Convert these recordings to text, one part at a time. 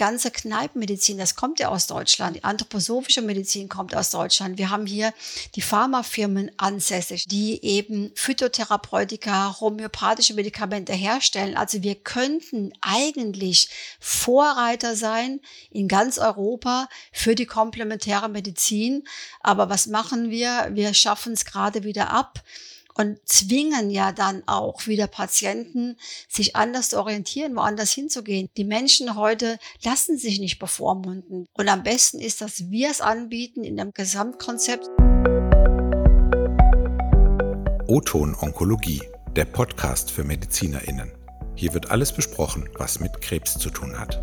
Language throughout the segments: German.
ganze Kneipenmedizin, das kommt ja aus Deutschland. Die anthroposophische Medizin kommt aus Deutschland. Wir haben hier die Pharmafirmen ansässig, die eben Phytotherapeutika, homöopathische Medikamente herstellen. Also wir könnten eigentlich Vorreiter sein in ganz Europa für die komplementäre Medizin. Aber was machen wir? Wir schaffen es gerade wieder ab und zwingen ja dann auch wieder Patienten, sich anders zu orientieren, woanders hinzugehen. Die Menschen heute lassen sich nicht bevormunden. Und am besten ist, dass wir es anbieten in einem Gesamtkonzept. O-Ton Onkologie, der Podcast für MedizinerInnen. Hier wird alles besprochen, was mit Krebs zu tun hat.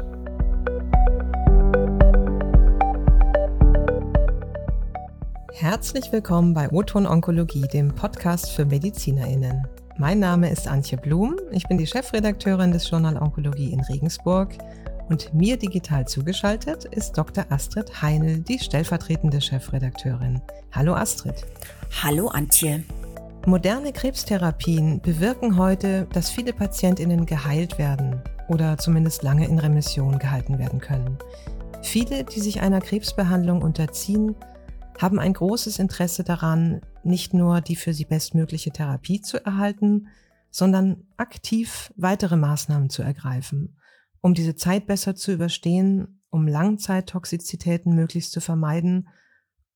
Herzlich willkommen bei Oton Onkologie, dem Podcast für MedizinerInnen. Mein Name ist Antje Blum, ich bin die Chefredakteurin des Journal Onkologie in Regensburg und mir digital zugeschaltet ist Dr. Astrid Heinl, die stellvertretende Chefredakteurin. Hallo Astrid. Hallo Antje. Moderne Krebstherapien bewirken heute, dass viele PatientInnen geheilt werden oder zumindest lange in Remission gehalten werden können. Viele, die sich einer Krebsbehandlung unterziehen, haben ein großes Interesse daran, nicht nur die für sie bestmögliche Therapie zu erhalten, sondern aktiv weitere Maßnahmen zu ergreifen, um diese Zeit besser zu überstehen, um Langzeittoxizitäten möglichst zu vermeiden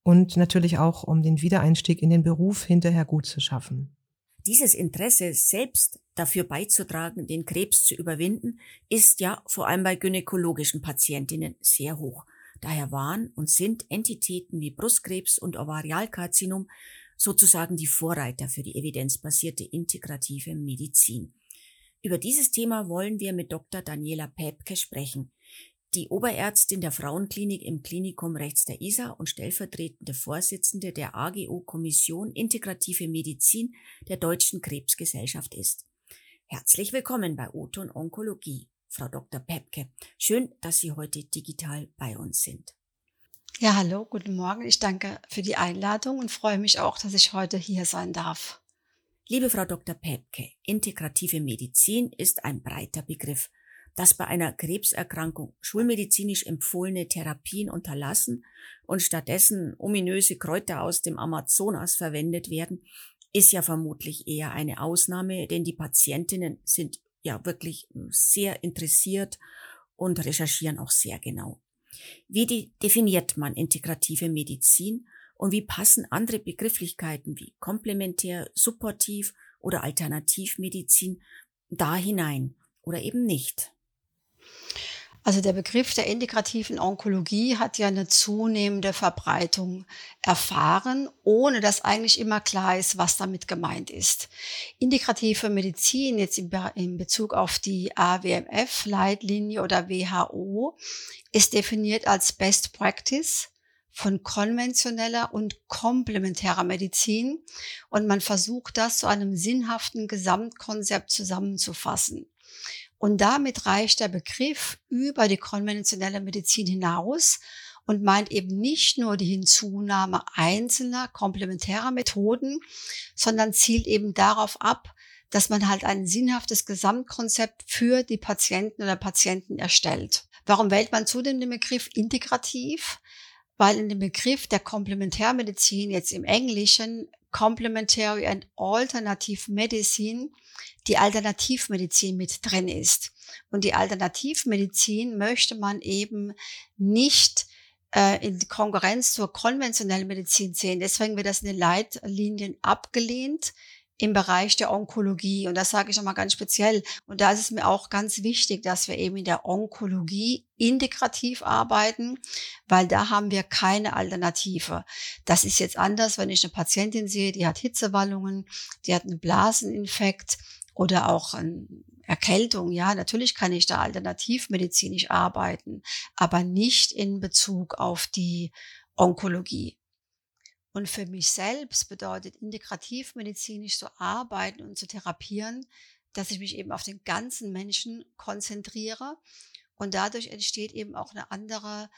und natürlich auch um den Wiedereinstieg in den Beruf hinterher gut zu schaffen. Dieses Interesse, selbst dafür beizutragen, den Krebs zu überwinden, ist ja vor allem bei gynäkologischen Patientinnen sehr hoch. Daher waren und sind Entitäten wie Brustkrebs und Ovarialkarzinom sozusagen die Vorreiter für die evidenzbasierte integrative Medizin. Über dieses Thema wollen wir mit Dr. Daniela Päpke sprechen. Die Oberärztin der Frauenklinik im Klinikum rechts der Isar und stellvertretende Vorsitzende der AGO Kommission Integrative Medizin der Deutschen Krebsgesellschaft ist. Herzlich willkommen bei Oton Onkologie. Frau Dr. Pepke. Schön, dass Sie heute digital bei uns sind. Ja, hallo, guten Morgen. Ich danke für die Einladung und freue mich auch, dass ich heute hier sein darf. Liebe Frau Dr. Pepke, integrative Medizin ist ein breiter Begriff. Dass bei einer Krebserkrankung schulmedizinisch empfohlene Therapien unterlassen und stattdessen ominöse Kräuter aus dem Amazonas verwendet werden, ist ja vermutlich eher eine Ausnahme, denn die Patientinnen sind ja wirklich hm, sehr interessiert und recherchieren auch sehr genau. Wie die, definiert man integrative Medizin und wie passen andere Begrifflichkeiten wie komplementär, supportiv oder Alternativmedizin da hinein oder eben nicht? Also der Begriff der integrativen Onkologie hat ja eine zunehmende Verbreitung erfahren, ohne dass eigentlich immer klar ist, was damit gemeint ist. Integrative Medizin jetzt in Bezug auf die AWMF-Leitlinie oder WHO ist definiert als Best Practice von konventioneller und komplementärer Medizin und man versucht das zu einem sinnhaften Gesamtkonzept zusammenzufassen. Und damit reicht der Begriff über die konventionelle Medizin hinaus und meint eben nicht nur die Hinzunahme einzelner komplementärer Methoden, sondern zielt eben darauf ab, dass man halt ein sinnhaftes Gesamtkonzept für die Patienten oder Patienten erstellt. Warum wählt man zudem den Begriff integrativ? Weil in dem Begriff der Komplementärmedizin jetzt im Englischen Complementary and Alternative Medicine die Alternativmedizin mit drin ist. Und die Alternativmedizin möchte man eben nicht äh, in Konkurrenz zur konventionellen Medizin sehen. Deswegen wird das in den Leitlinien abgelehnt im Bereich der Onkologie. Und das sage ich nochmal ganz speziell. Und da ist es mir auch ganz wichtig, dass wir eben in der Onkologie integrativ arbeiten, weil da haben wir keine Alternative. Das ist jetzt anders, wenn ich eine Patientin sehe, die hat Hitzewallungen, die hat einen Blaseninfekt oder auch eine Erkältung. Ja, natürlich kann ich da alternativmedizinisch arbeiten, aber nicht in Bezug auf die Onkologie. Und für mich selbst bedeutet integrativmedizinisch zu arbeiten und zu therapieren, dass ich mich eben auf den ganzen Menschen konzentriere. Und dadurch entsteht eben auch eine andere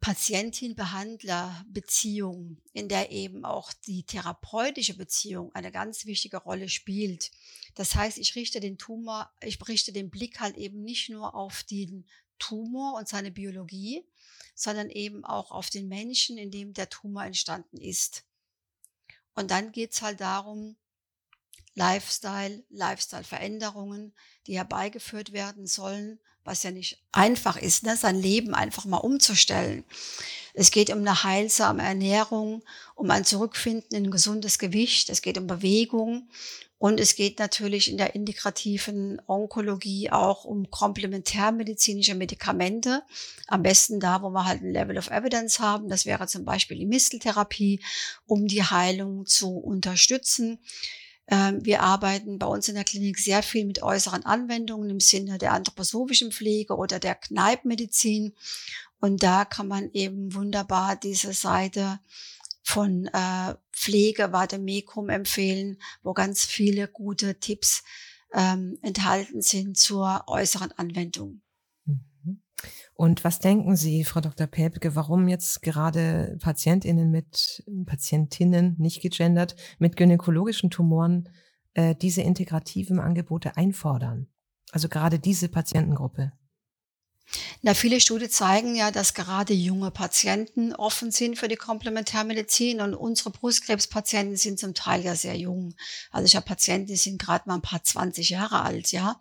Patientin-Behandler-Beziehung, in der eben auch die therapeutische Beziehung eine ganz wichtige Rolle spielt. Das heißt, ich richte den Tumor, ich richte den Blick halt eben nicht nur auf den Tumor und seine Biologie, sondern eben auch auf den Menschen, in dem der Tumor entstanden ist. Und dann geht's halt darum, Lifestyle, Lifestyle-Veränderungen, die herbeigeführt werden sollen, was ja nicht einfach ist, ne? sein Leben einfach mal umzustellen. Es geht um eine heilsame Ernährung, um ein Zurückfinden in ein gesundes Gewicht, es geht um Bewegung und es geht natürlich in der integrativen Onkologie auch um komplementärmedizinische Medikamente. Am besten da, wo wir halt ein Level of Evidence haben. Das wäre zum Beispiel die Misteltherapie, um die Heilung zu unterstützen. Ähm, wir arbeiten bei uns in der Klinik sehr viel mit äußeren Anwendungen im Sinne der anthroposophischen Pflege oder der Kneippmedizin. Und da kann man eben wunderbar diese Seite von äh, Pflege Vademecum empfehlen, wo ganz viele gute Tipps ähm, enthalten sind zur äußeren Anwendung. Und was denken Sie, Frau Dr. Päpke, warum jetzt gerade Patientinnen mit Patientinnen, nicht gegendert, mit gynäkologischen Tumoren äh, diese integrativen Angebote einfordern? Also gerade diese Patientengruppe. Na, viele Studien zeigen ja, dass gerade junge Patienten offen sind für die Komplementärmedizin und unsere Brustkrebspatienten sind zum Teil ja sehr jung. Also ich habe Patienten, die sind gerade mal ein paar 20 Jahre alt, ja.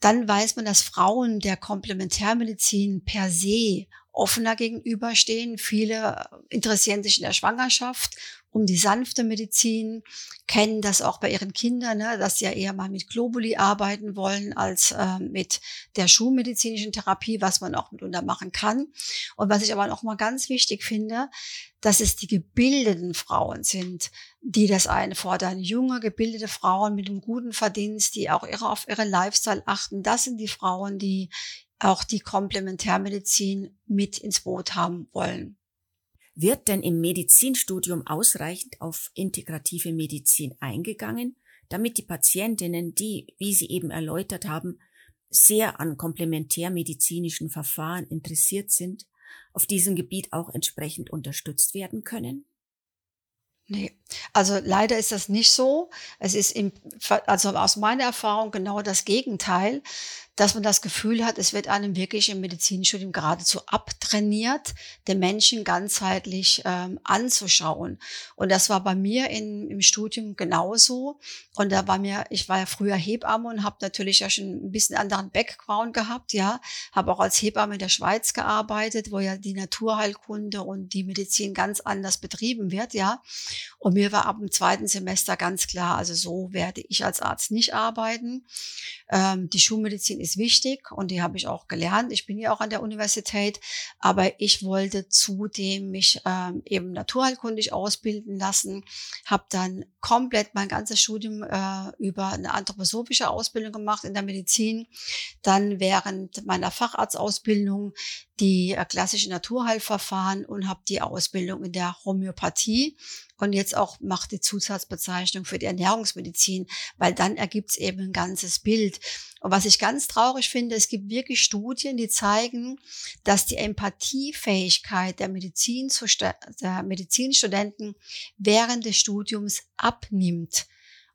Dann weiß man, dass Frauen der Komplementärmedizin per se offener gegenüberstehen. Viele interessieren sich in der Schwangerschaft um die sanfte Medizin, kennen das auch bei ihren Kindern, ne, dass sie ja eher mal mit Globuli arbeiten wollen als äh, mit der schulmedizinischen Therapie, was man auch mitunter machen kann. Und was ich aber noch mal ganz wichtig finde, dass es die gebildeten Frauen sind, die das einfordern. Junge, gebildete Frauen mit einem guten Verdienst, die auch ihre, auf ihre Lifestyle achten. Das sind die Frauen, die auch die Komplementärmedizin mit ins Boot haben wollen. Wird denn im Medizinstudium ausreichend auf integrative Medizin eingegangen, damit die Patientinnen, die, wie Sie eben erläutert haben, sehr an komplementärmedizinischen Verfahren interessiert sind, auf diesem Gebiet auch entsprechend unterstützt werden können? Nee, also leider ist das nicht so. Es ist im, also aus meiner Erfahrung genau das Gegenteil dass man das Gefühl hat, es wird einem wirklich im Medizinstudium geradezu abtrainiert, den Menschen ganzheitlich ähm, anzuschauen. Und das war bei mir in, im Studium genauso. Und da war mir, ich war ja früher Hebamme und habe natürlich ja schon ein bisschen anderen Background gehabt, ja, habe auch als Hebamme in der Schweiz gearbeitet, wo ja die Naturheilkunde und die Medizin ganz anders betrieben wird, ja. Und mir war ab dem zweiten Semester ganz klar, also so werde ich als Arzt nicht arbeiten. Ähm, die Schulmedizin ist wichtig und die habe ich auch gelernt. Ich bin ja auch an der Universität, aber ich wollte zudem mich ähm, eben naturheilkundig ausbilden lassen, habe dann komplett mein ganzes Studium äh, über eine anthroposophische Ausbildung gemacht in der Medizin, dann während meiner Facharztausbildung die äh, klassischen Naturheilverfahren und habe die Ausbildung in der Homöopathie und jetzt auch macht die Zusatzbezeichnung für die Ernährungsmedizin, weil dann ergibt es eben ein ganzes Bild. Und was ich ganz traurig finde, es gibt wirklich Studien, die zeigen, dass die Empathiefähigkeit der, Medizin der Medizinstudenten während des Studiums abnimmt.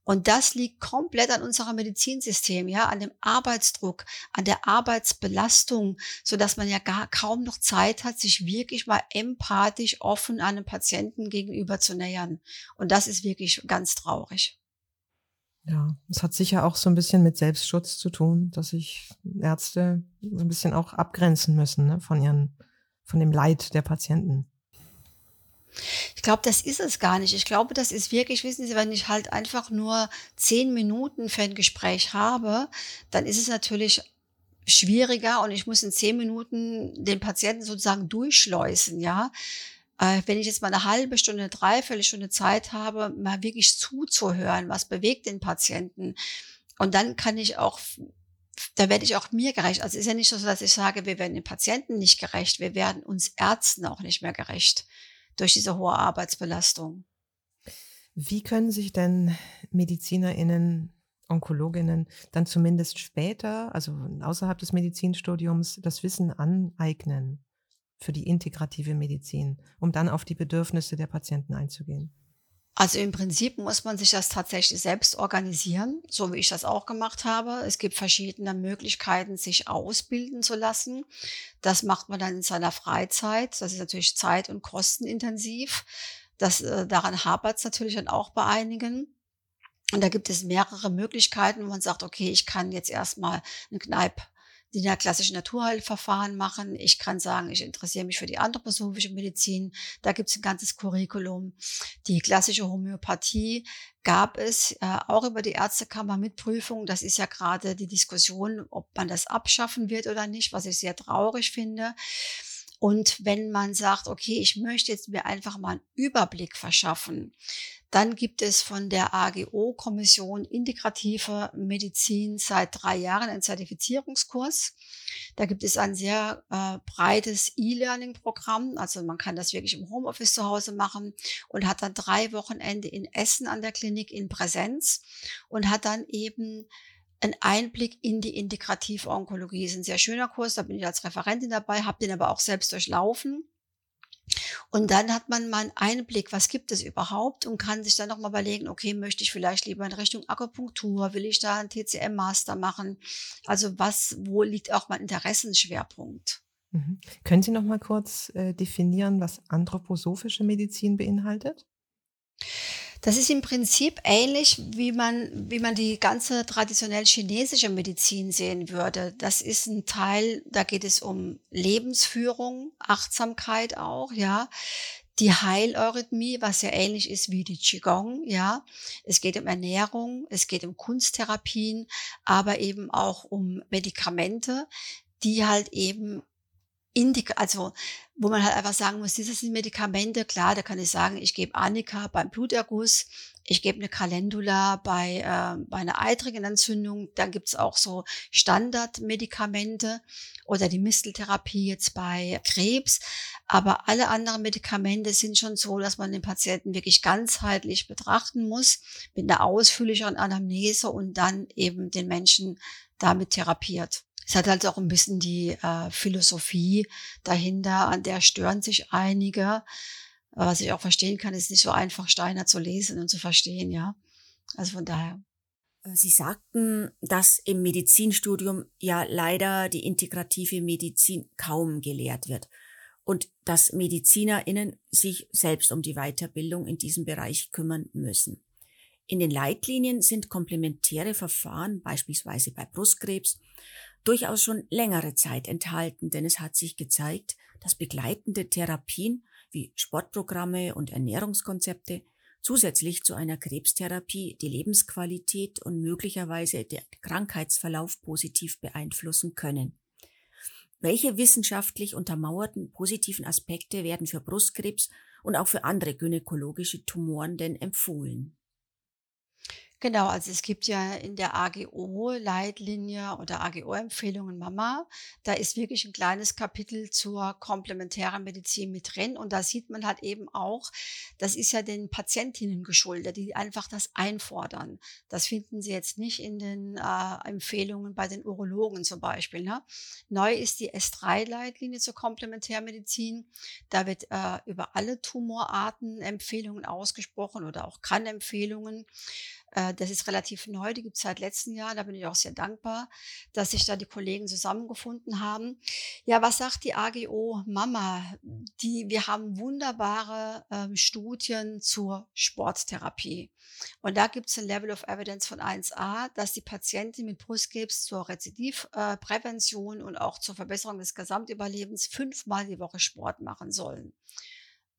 Und das liegt komplett an unserem Medizinsystem, ja, an dem Arbeitsdruck, an der Arbeitsbelastung, so dass man ja gar kaum noch Zeit hat, sich wirklich mal empathisch offen einem Patienten gegenüber zu nähern. Und das ist wirklich ganz traurig. Ja, es hat sicher auch so ein bisschen mit Selbstschutz zu tun, dass sich Ärzte so ein bisschen auch abgrenzen müssen ne, von ihren, von dem Leid der Patienten. Ich glaube, das ist es gar nicht. Ich glaube, das ist wirklich, wissen Sie, wenn ich halt einfach nur zehn Minuten für ein Gespräch habe, dann ist es natürlich schwieriger und ich muss in zehn Minuten den Patienten sozusagen durchschleusen, ja. Äh, wenn ich jetzt mal eine halbe Stunde, dreiviertel Stunde Zeit habe, mal wirklich zuzuhören, was bewegt den Patienten. Und dann kann ich auch da werde ich auch mir gerecht. Also ist ja nicht so, dass ich sage, wir werden den Patienten nicht gerecht, wir werden uns Ärzten auch nicht mehr gerecht durch diese hohe Arbeitsbelastung. Wie können sich denn MedizinerInnen, Onkologinnen dann zumindest später, also außerhalb des Medizinstudiums, das Wissen aneignen für die integrative Medizin, um dann auf die Bedürfnisse der Patienten einzugehen? Also im Prinzip muss man sich das tatsächlich selbst organisieren, so wie ich das auch gemacht habe. Es gibt verschiedene Möglichkeiten, sich ausbilden zu lassen. Das macht man dann in seiner Freizeit. Das ist natürlich zeit- und kostenintensiv. Das, äh, daran hapert es natürlich dann auch bei einigen. Und da gibt es mehrere Möglichkeiten, wo man sagt, okay, ich kann jetzt erstmal eine Kneipe die ja klassische Naturheilverfahren machen. Ich kann sagen, ich interessiere mich für die anthroposophische Medizin. Da gibt es ein ganzes Curriculum. Die klassische Homöopathie gab es äh, auch über die Ärztekammer mit Prüfung. Das ist ja gerade die Diskussion, ob man das abschaffen wird oder nicht, was ich sehr traurig finde. Und wenn man sagt, okay, ich möchte jetzt mir einfach mal einen Überblick verschaffen, dann gibt es von der AGO-Kommission Integrative Medizin seit drei Jahren einen Zertifizierungskurs. Da gibt es ein sehr äh, breites E-Learning-Programm. Also man kann das wirklich im Homeoffice zu Hause machen und hat dann drei Wochenende in Essen an der Klinik in Präsenz und hat dann eben einen Einblick in die integrative Onkologie. Das ist ein sehr schöner Kurs, da bin ich als Referentin dabei, habe den aber auch selbst durchlaufen. Und dann hat man mal einen Einblick, was gibt es überhaupt und kann sich dann nochmal überlegen, okay, möchte ich vielleicht lieber in Richtung Akupunktur, will ich da einen TCM-Master machen? Also was, wo liegt auch mein Interessenschwerpunkt? Mhm. Können Sie nochmal kurz äh, definieren, was anthroposophische Medizin beinhaltet? Das ist im Prinzip ähnlich, wie man, wie man die ganze traditionell chinesische Medizin sehen würde. Das ist ein Teil, da geht es um Lebensführung, Achtsamkeit auch, ja. Die Heileurythmie, was ja ähnlich ist wie die Qigong, ja. Es geht um Ernährung, es geht um Kunsttherapien, aber eben auch um Medikamente, die halt eben Indik also wo man halt einfach sagen muss, diese sind Medikamente, klar, da kann ich sagen, ich gebe Annika beim Bluterguss, ich gebe eine Calendula bei, äh, bei einer eitrigen Entzündung, dann gibt's auch so Standardmedikamente oder die Misteltherapie jetzt bei Krebs, aber alle anderen Medikamente sind schon so, dass man den Patienten wirklich ganzheitlich betrachten muss, mit einer ausführlicheren Anamnese und dann eben den Menschen damit therapiert. Es hat halt auch ein bisschen die äh, Philosophie dahinter, an der stören sich einige. Was ich auch verstehen kann, ist nicht so einfach, Steiner zu lesen und zu verstehen, ja. Also von daher. Äh, Sie sagten, dass im Medizinstudium ja leider die integrative Medizin kaum gelehrt wird und dass MedizinerInnen sich selbst um die Weiterbildung in diesem Bereich kümmern müssen. In den Leitlinien sind komplementäre Verfahren, beispielsweise bei Brustkrebs, durchaus schon längere Zeit enthalten, denn es hat sich gezeigt, dass begleitende Therapien wie Sportprogramme und Ernährungskonzepte zusätzlich zu einer Krebstherapie die Lebensqualität und möglicherweise den Krankheitsverlauf positiv beeinflussen können. Welche wissenschaftlich untermauerten positiven Aspekte werden für Brustkrebs und auch für andere gynäkologische Tumoren denn empfohlen? Genau, also es gibt ja in der AGO-Leitlinie oder AGO-Empfehlungen Mama, da ist wirklich ein kleines Kapitel zur komplementären Medizin mit drin. Und da sieht man halt eben auch, das ist ja den Patientinnen geschuldet, die einfach das einfordern. Das finden Sie jetzt nicht in den äh, Empfehlungen bei den Urologen zum Beispiel. Ne? Neu ist die S3-Leitlinie zur Komplementärmedizin. Da wird äh, über alle Tumorarten Empfehlungen ausgesprochen oder auch Kann-Empfehlungen. Äh, das ist relativ neu, die gibt es seit letztem Jahr. Da bin ich auch sehr dankbar, dass sich da die Kollegen zusammengefunden haben. Ja, was sagt die AGO Mama? Die, wir haben wunderbare ähm, Studien zur Sporttherapie. Und da gibt es ein Level of Evidence von 1a, dass die Patienten mit Brustkrebs zur Rezidivprävention äh, und auch zur Verbesserung des Gesamtüberlebens fünfmal die Woche Sport machen sollen.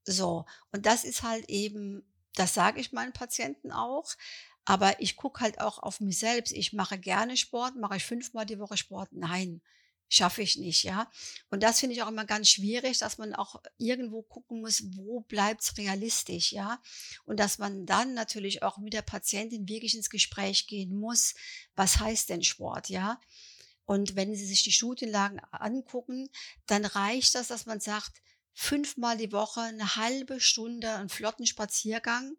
So, und das ist halt eben, das sage ich meinen Patienten auch. Aber ich gucke halt auch auf mich selbst. Ich mache gerne Sport, mache ich fünfmal die Woche Sport? Nein, schaffe ich nicht, ja. Und das finde ich auch immer ganz schwierig, dass man auch irgendwo gucken muss, wo bleibt's realistisch, ja. Und dass man dann natürlich auch mit der Patientin wirklich ins Gespräch gehen muss. Was heißt denn Sport, ja? Und wenn Sie sich die Studienlagen angucken, dann reicht das, dass man sagt, fünfmal die Woche eine halbe Stunde einen flotten Spaziergang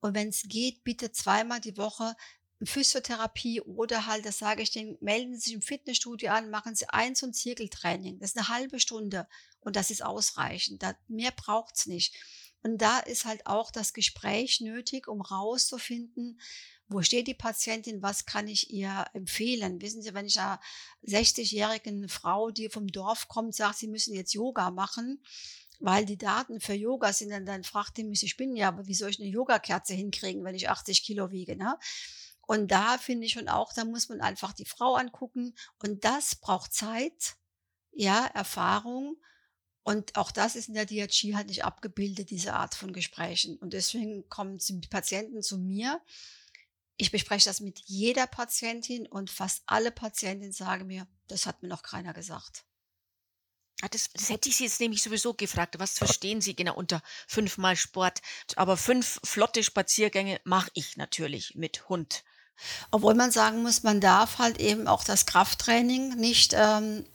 und wenn es geht, bitte zweimal die Woche Physiotherapie oder halt, das sage ich denen, melden Sie sich im Fitnessstudio an, machen Sie eins und Zirkeltraining. Das ist eine halbe Stunde und das ist ausreichend. Da, mehr braucht's nicht. Und da ist halt auch das Gespräch nötig, um rauszufinden, wo steht die Patientin, was kann ich ihr empfehlen? Wissen Sie, wenn ich einer 60-jährigen Frau, die vom Dorf kommt, sagt, sie müssen jetzt Yoga machen, weil die Daten für Yoga sind, dann, dann fragt die mich, ich bin ja, aber wie soll ich eine Yogakerze hinkriegen, wenn ich 80 Kilo wiege? Ne? Und da finde ich schon auch, da muss man einfach die Frau angucken und das braucht Zeit, ja, Erfahrung. Und auch das ist in der DRG halt nicht abgebildet, diese Art von Gesprächen. Und deswegen kommen die Patienten zu mir ich bespreche das mit jeder Patientin und fast alle Patientinnen sagen mir, das hat mir noch keiner gesagt. Ah, das, das hätte ich Sie jetzt nämlich sowieso gefragt. Was verstehen Sie genau unter fünfmal Sport? Aber fünf flotte Spaziergänge mache ich natürlich mit Hund. Obwohl man sagen muss, man darf halt eben auch das Krafttraining nicht ähm,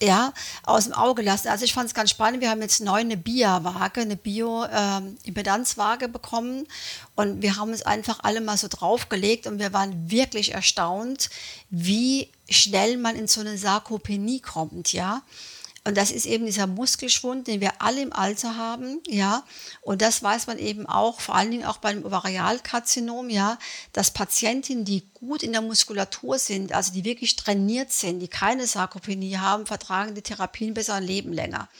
ja, aus dem Auge lassen. Also ich fand es ganz spannend. Wir haben jetzt neu eine BIA-Waage, eine Bio-Impedanzwaage ähm, bekommen. Und wir haben uns einfach alle mal so draufgelegt und wir waren wirklich erstaunt, wie schnell man in so eine Sarkopenie kommt, ja. Und das ist eben dieser Muskelschwund, den wir alle im Alter haben, ja. Und das weiß man eben auch, vor allen Dingen auch beim Ovarialkarzinom, ja, dass Patientinnen, die gut in der Muskulatur sind, also die wirklich trainiert sind, die keine Sarkopenie haben, vertragen die Therapien besser ein Leben länger.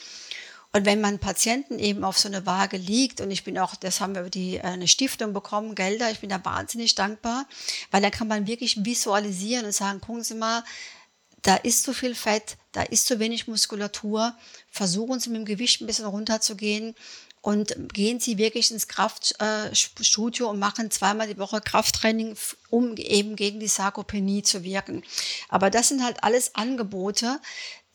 Und wenn man Patienten eben auf so eine Waage liegt, und ich bin auch, das haben wir über die, äh, eine Stiftung bekommen, Gelder, ich bin da wahnsinnig dankbar, weil da kann man wirklich visualisieren und sagen, gucken Sie mal, da ist zu viel Fett, da ist zu wenig Muskulatur. Versuchen Sie mit dem Gewicht ein bisschen runterzugehen und gehen Sie wirklich ins Kraftstudio und machen zweimal die Woche Krafttraining, um eben gegen die Sarkopenie zu wirken. Aber das sind halt alles Angebote,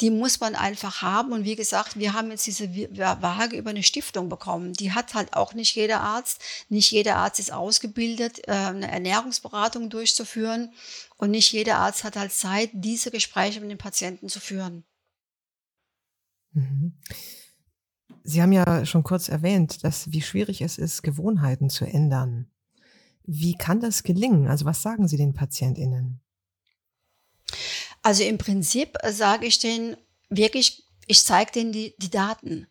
die muss man einfach haben. Und wie gesagt, wir haben jetzt diese Waage über eine Stiftung bekommen. Die hat halt auch nicht jeder Arzt. Nicht jeder Arzt ist ausgebildet, äh, eine Ernährungsberatung durchzuführen. Und nicht jeder Arzt hat halt Zeit, diese Gespräche mit den Patienten zu führen. Mhm. Sie haben ja schon kurz erwähnt, dass wie schwierig es ist, Gewohnheiten zu ändern. Wie kann das gelingen? Also was sagen Sie den PatientInnen? Also im Prinzip sage ich denen wirklich, ich zeige denen die, die Daten.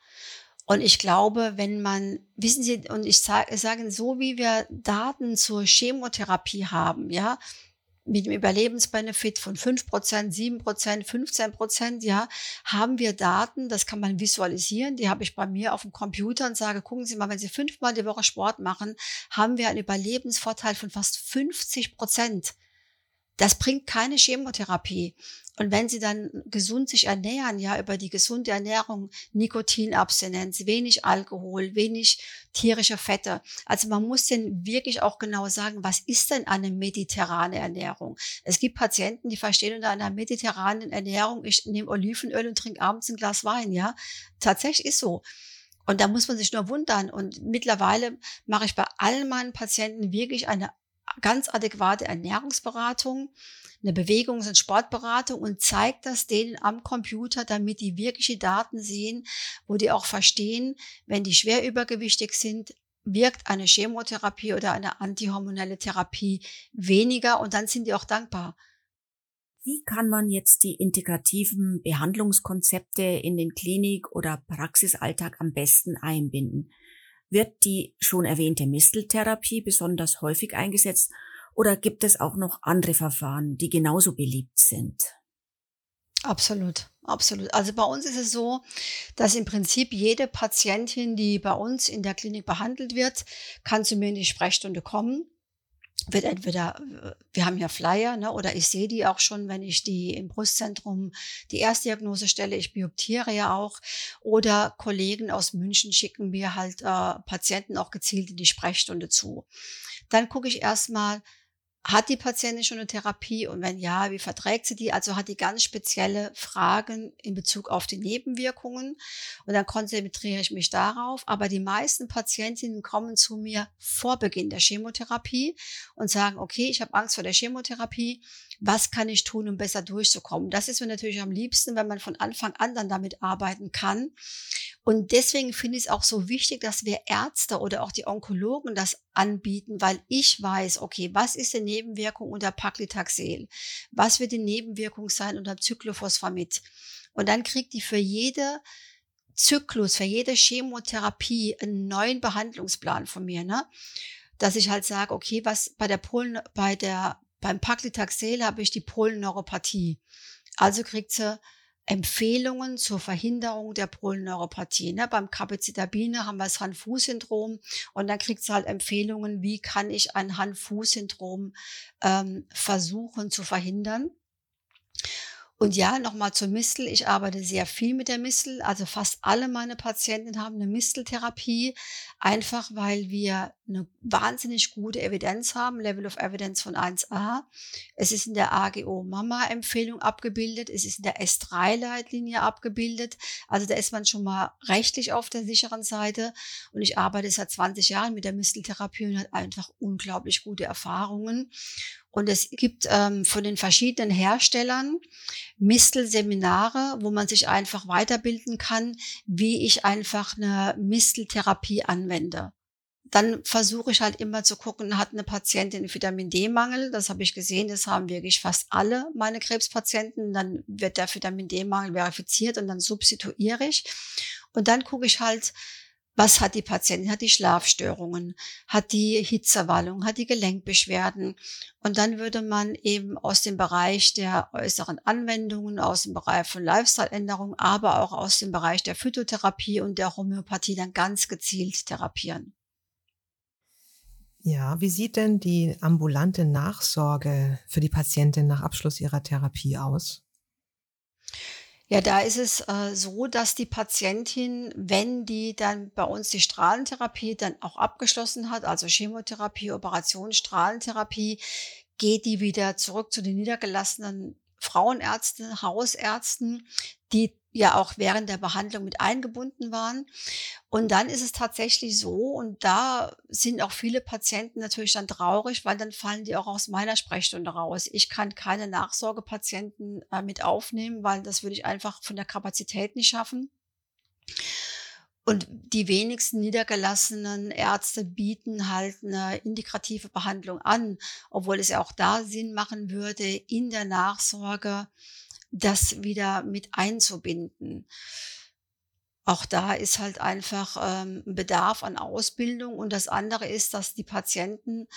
Und ich glaube, wenn man, wissen Sie, und ich sage, sage so wie wir Daten zur Chemotherapie haben, ja, mit dem Überlebensbenefit von 5%, 7%, 15%, ja, haben wir Daten, das kann man visualisieren, die habe ich bei mir auf dem Computer und sage, gucken Sie mal, wenn Sie fünfmal die Woche Sport machen, haben wir einen Überlebensvorteil von fast 50 Prozent. Das bringt keine Chemotherapie. Und wenn Sie dann gesund sich ernähren, ja, über die gesunde Ernährung, Nikotinabstinenz, wenig Alkohol, wenig tierische Fette. Also man muss denn wirklich auch genau sagen, was ist denn eine mediterrane Ernährung? Es gibt Patienten, die verstehen unter einer mediterranen Ernährung, ich nehme Olivenöl und trinke abends ein Glas Wein, ja. Tatsächlich ist so. Und da muss man sich nur wundern. Und mittlerweile mache ich bei allen meinen Patienten wirklich eine ganz adäquate Ernährungsberatung, eine Bewegungs- und Sportberatung und zeigt das denen am Computer, damit die wirkliche Daten sehen, wo die auch verstehen, wenn die schwer übergewichtig sind, wirkt eine Chemotherapie oder eine antihormonelle Therapie weniger und dann sind die auch dankbar. Wie kann man jetzt die integrativen Behandlungskonzepte in den Klinik- oder Praxisalltag am besten einbinden? Wird die schon erwähnte Misteltherapie besonders häufig eingesetzt oder gibt es auch noch andere Verfahren, die genauso beliebt sind? Absolut, absolut. Also bei uns ist es so, dass im Prinzip jede Patientin, die bei uns in der Klinik behandelt wird, kann zu mir in die Sprechstunde kommen wird entweder, wir haben ja Flyer, ne, oder ich sehe die auch schon, wenn ich die im Brustzentrum die Erstdiagnose stelle. Ich bioptiere ja auch. Oder Kollegen aus München schicken mir halt äh, Patienten auch gezielt in die Sprechstunde zu. Dann gucke ich erstmal, hat die Patientin schon eine Therapie und wenn ja, wie verträgt sie die? Also hat die ganz spezielle Fragen in Bezug auf die Nebenwirkungen und dann konzentriere ich mich darauf. Aber die meisten Patientinnen kommen zu mir vor Beginn der Chemotherapie und sagen, okay, ich habe Angst vor der Chemotherapie. Was kann ich tun, um besser durchzukommen? Das ist mir natürlich am liebsten, wenn man von Anfang an dann damit arbeiten kann. Und deswegen finde ich es auch so wichtig, dass wir Ärzte oder auch die Onkologen das anbieten, weil ich weiß, okay, was ist denn Nebenwirkung unter Paclitaxel? Was wird die Nebenwirkung sein unter Cyclophosphamid? Und dann kriegt die für jede Zyklus, für jede Chemotherapie einen neuen Behandlungsplan von mir, ne? Dass ich halt sage, okay, was bei der Polen, bei der, beim Paclitaxel habe ich die Polyneuropathie. Also kriegt sie Empfehlungen zur Verhinderung der Polyneuropathie. Ne? Beim Capacitabine haben wir das Hand-Fuß-Syndrom und dann kriegt sie halt Empfehlungen, wie kann ich ein Hand-Fuß-Syndrom ähm, versuchen zu verhindern. Und ja, nochmal zur Mistel. Ich arbeite sehr viel mit der Mistel. Also fast alle meine Patienten haben eine Misteltherapie, einfach weil wir eine wahnsinnig gute Evidenz haben, Level of Evidence von 1a. Es ist in der AGO Mama Empfehlung abgebildet, es ist in der S3 Leitlinie abgebildet. Also da ist man schon mal rechtlich auf der sicheren Seite. Und ich arbeite seit 20 Jahren mit der Misteltherapie und hat einfach unglaublich gute Erfahrungen. Und es gibt ähm, von den verschiedenen Herstellern Mistelseminare, wo man sich einfach weiterbilden kann, wie ich einfach eine Misteltherapie anwende. Dann versuche ich halt immer zu gucken, hat eine Patientin Vitamin D-Mangel? Das habe ich gesehen, das haben wirklich fast alle meine Krebspatienten. Dann wird der Vitamin D-Mangel verifiziert und dann substituiere ich. Und dann gucke ich halt, was hat die Patientin? Hat die Schlafstörungen? Hat die Hitzewallung? Hat die Gelenkbeschwerden? Und dann würde man eben aus dem Bereich der äußeren Anwendungen, aus dem Bereich von Lifestyle-Änderungen, aber auch aus dem Bereich der Phytotherapie und der Homöopathie dann ganz gezielt therapieren. Ja, wie sieht denn die ambulante Nachsorge für die Patientin nach Abschluss ihrer Therapie aus? Ja, da ist es äh, so, dass die Patientin, wenn die dann bei uns die Strahlentherapie dann auch abgeschlossen hat, also Chemotherapie, Operation, Strahlentherapie, geht die wieder zurück zu den niedergelassenen Frauenärzten, Hausärzten, die ja auch während der Behandlung mit eingebunden waren. Und dann ist es tatsächlich so, und da sind auch viele Patienten natürlich dann traurig, weil dann fallen die auch aus meiner Sprechstunde raus. Ich kann keine Nachsorgepatienten äh, mit aufnehmen, weil das würde ich einfach von der Kapazität nicht schaffen. Und die wenigsten niedergelassenen Ärzte bieten halt eine integrative Behandlung an, obwohl es ja auch da Sinn machen würde, in der Nachsorge das wieder mit einzubinden. Auch da ist halt einfach ähm, Bedarf an Ausbildung. Und das andere ist, dass die Patienten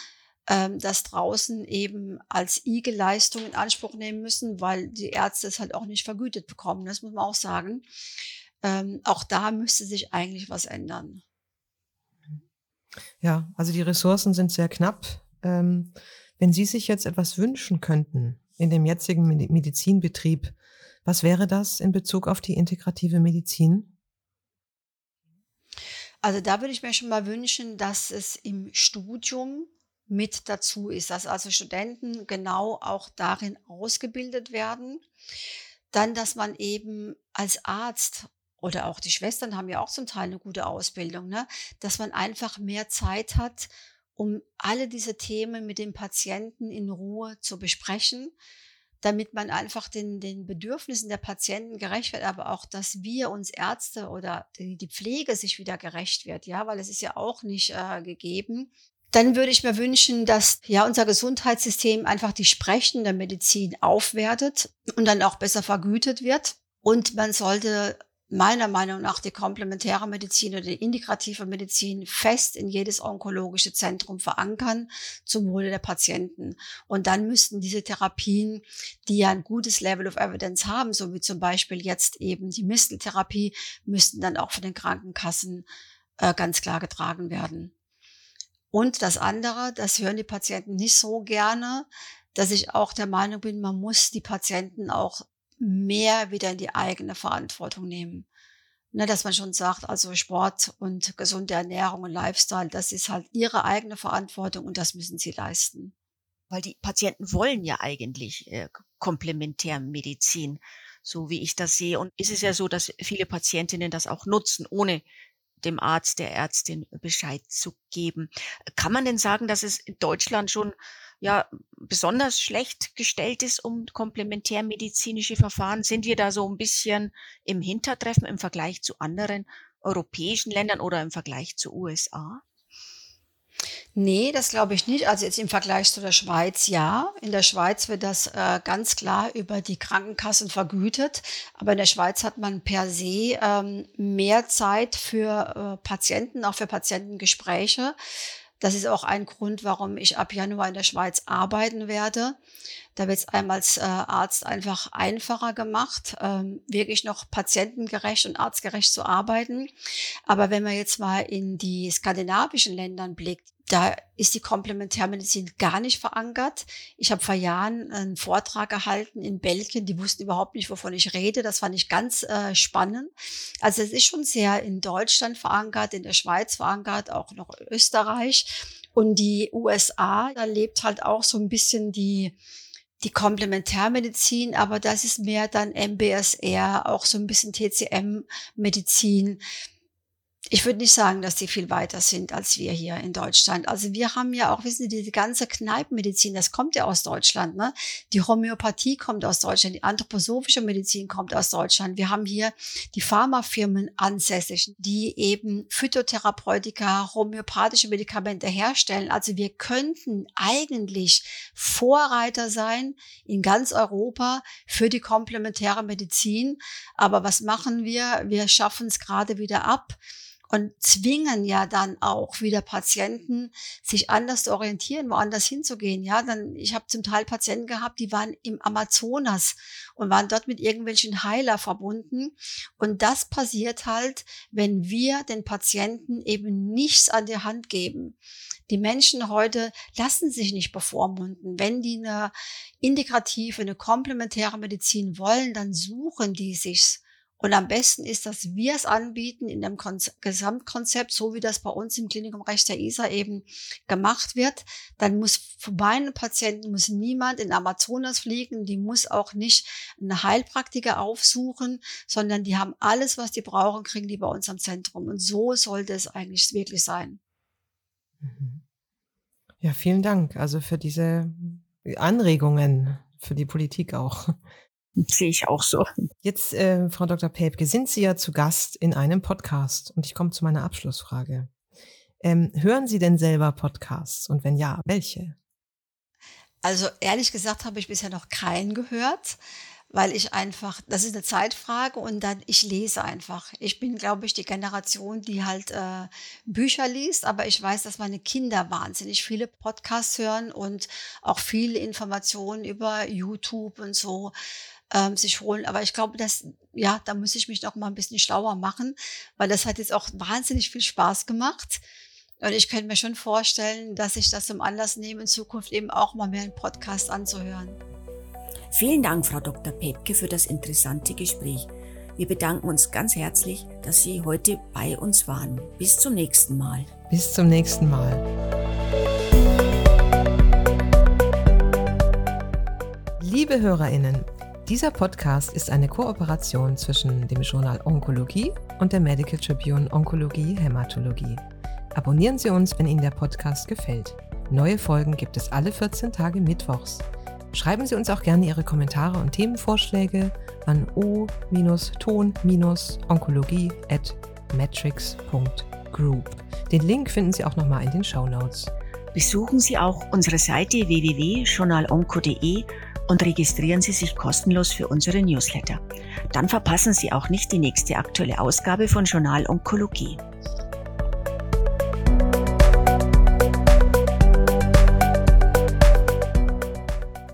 ähm, das draußen eben als IG-Leistung in Anspruch nehmen müssen, weil die Ärzte es halt auch nicht vergütet bekommen. Das muss man auch sagen. Ähm, auch da müsste sich eigentlich was ändern. Ja, also die Ressourcen sind sehr knapp. Ähm, wenn Sie sich jetzt etwas wünschen könnten, in dem jetzigen Medizinbetrieb. Was wäre das in Bezug auf die integrative Medizin? Also da würde ich mir schon mal wünschen, dass es im Studium mit dazu ist, dass also Studenten genau auch darin ausgebildet werden. Dann, dass man eben als Arzt oder auch die Schwestern haben ja auch zum Teil eine gute Ausbildung, ne? dass man einfach mehr Zeit hat, um alle diese Themen mit dem Patienten in Ruhe zu besprechen, damit man einfach den, den Bedürfnissen der Patienten gerecht wird, aber auch, dass wir uns Ärzte oder die, die Pflege sich wieder gerecht wird, ja, weil es ist ja auch nicht äh, gegeben. Dann würde ich mir wünschen, dass ja unser Gesundheitssystem einfach die sprechende Medizin aufwertet und dann auch besser vergütet wird. Und man sollte meiner Meinung nach die komplementäre Medizin oder die integrative Medizin fest in jedes onkologische Zentrum verankern zum Wohle der Patienten. Und dann müssten diese Therapien, die ja ein gutes Level of Evidence haben, so wie zum Beispiel jetzt eben die Misteltherapie, müssten dann auch von den Krankenkassen äh, ganz klar getragen werden. Und das andere, das hören die Patienten nicht so gerne, dass ich auch der Meinung bin, man muss die Patienten auch mehr wieder in die eigene Verantwortung nehmen. Ne, dass man schon sagt, also Sport und gesunde Ernährung und Lifestyle, das ist halt ihre eigene Verantwortung und das müssen sie leisten. Weil die Patienten wollen ja eigentlich äh, Komplementärmedizin, so wie ich das sehe. Und ist es ja so, dass viele Patientinnen das auch nutzen, ohne dem Arzt, der Ärztin Bescheid zu geben. Kann man denn sagen, dass es in Deutschland schon ja besonders schlecht gestellt ist um komplementärmedizinische Verfahren? Sind wir da so ein bisschen im Hintertreffen im Vergleich zu anderen europäischen Ländern oder im Vergleich zu USA? Nee, das glaube ich nicht. Also jetzt im Vergleich zu der Schweiz ja. In der Schweiz wird das äh, ganz klar über die Krankenkassen vergütet. Aber in der Schweiz hat man per se ähm, mehr Zeit für äh, Patienten, auch für Patientengespräche. Das ist auch ein Grund, warum ich ab Januar in der Schweiz arbeiten werde. Da wird es einem als äh, Arzt einfach einfacher gemacht, ähm, wirklich noch patientengerecht und arztgerecht zu arbeiten. Aber wenn man jetzt mal in die skandinavischen Ländern blickt, da ist die Komplementärmedizin gar nicht verankert. Ich habe vor Jahren einen Vortrag gehalten in Belgien, die wussten überhaupt nicht, wovon ich rede. Das fand ich ganz äh, spannend. Also es ist schon sehr in Deutschland verankert, in der Schweiz verankert, auch noch Österreich. Und die USA, da lebt halt auch so ein bisschen die die Komplementärmedizin, aber das ist mehr dann MBSR, auch so ein bisschen TCM-Medizin ich würde nicht sagen, dass die viel weiter sind als wir hier in Deutschland. Also wir haben ja auch, wissen Sie, diese ganze Kneipenmedizin, das kommt ja aus Deutschland. Ne? Die Homöopathie kommt aus Deutschland, die anthroposophische Medizin kommt aus Deutschland. Wir haben hier die Pharmafirmen ansässig, die eben Phytotherapeutika, homöopathische Medikamente herstellen. Also wir könnten eigentlich Vorreiter sein in ganz Europa für die komplementäre Medizin. Aber was machen wir? Wir schaffen es gerade wieder ab und zwingen ja dann auch wieder Patienten, sich anders zu orientieren, woanders hinzugehen. Ja, dann ich habe zum Teil Patienten gehabt, die waren im Amazonas und waren dort mit irgendwelchen Heiler verbunden. Und das passiert halt, wenn wir den Patienten eben nichts an die Hand geben. Die Menschen heute lassen sich nicht bevormunden. Wenn die eine integrative, eine komplementäre Medizin wollen, dann suchen die sich's. Und am besten ist, dass wir es anbieten in dem Kon Gesamtkonzept, so wie das bei uns im Klinikum Recht der ISA eben gemacht wird. Dann muss für meinen Patienten muss niemand in Amazonas fliegen, die muss auch nicht eine Heilpraktiker aufsuchen, sondern die haben alles, was die brauchen, kriegen die bei uns am Zentrum. Und so sollte es eigentlich wirklich sein. Mhm. Ja, vielen Dank also für diese Anregungen, für die Politik auch. Sehe ich auch so. Jetzt, äh, Frau Dr. Päbke, sind Sie ja zu Gast in einem Podcast und ich komme zu meiner Abschlussfrage. Ähm, hören Sie denn selber Podcasts und wenn ja, welche? Also ehrlich gesagt habe ich bisher noch keinen gehört, weil ich einfach, das ist eine Zeitfrage und dann ich lese einfach. Ich bin, glaube ich, die Generation, die halt äh, Bücher liest, aber ich weiß, dass meine Kinder wahnsinnig viele Podcasts hören und auch viele Informationen über YouTube und so ähm, sich holen. Aber ich glaube, dass, ja, da muss ich mich noch mal ein bisschen schlauer machen, weil das hat jetzt auch wahnsinnig viel Spaß gemacht. Und ich könnte mir schon vorstellen, dass ich das zum Anlass nehme, in Zukunft eben auch mal mehr einen Podcast anzuhören. Vielen Dank, Frau Dr. Pepke, für das interessante Gespräch. Wir bedanken uns ganz herzlich, dass Sie heute bei uns waren. Bis zum nächsten Mal. Bis zum nächsten Mal. Liebe Hörerinnen, dieser Podcast ist eine Kooperation zwischen dem Journal Onkologie und der Medical Tribune Onkologie Hämatologie. Abonnieren Sie uns, wenn Ihnen der Podcast gefällt. Neue Folgen gibt es alle 14 Tage Mittwochs. Schreiben Sie uns auch gerne Ihre Kommentare und Themenvorschläge an o-ton-onkologie at matrix.group. Den Link finden Sie auch nochmal in den Show Notes. Besuchen Sie auch unsere Seite www.journalonco.de und registrieren Sie sich kostenlos für unsere Newsletter. Dann verpassen Sie auch nicht die nächste aktuelle Ausgabe von Journal Onkologie.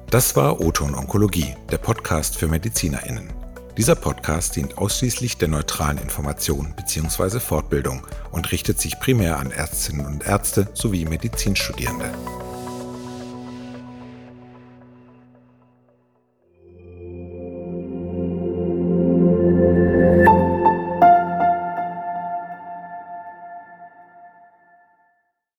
Das war Oton Onkologie, der Podcast für MedizinerInnen. Dieser Podcast dient ausschließlich der neutralen Information bzw. Fortbildung und richtet sich primär an Ärztinnen und Ärzte sowie Medizinstudierende.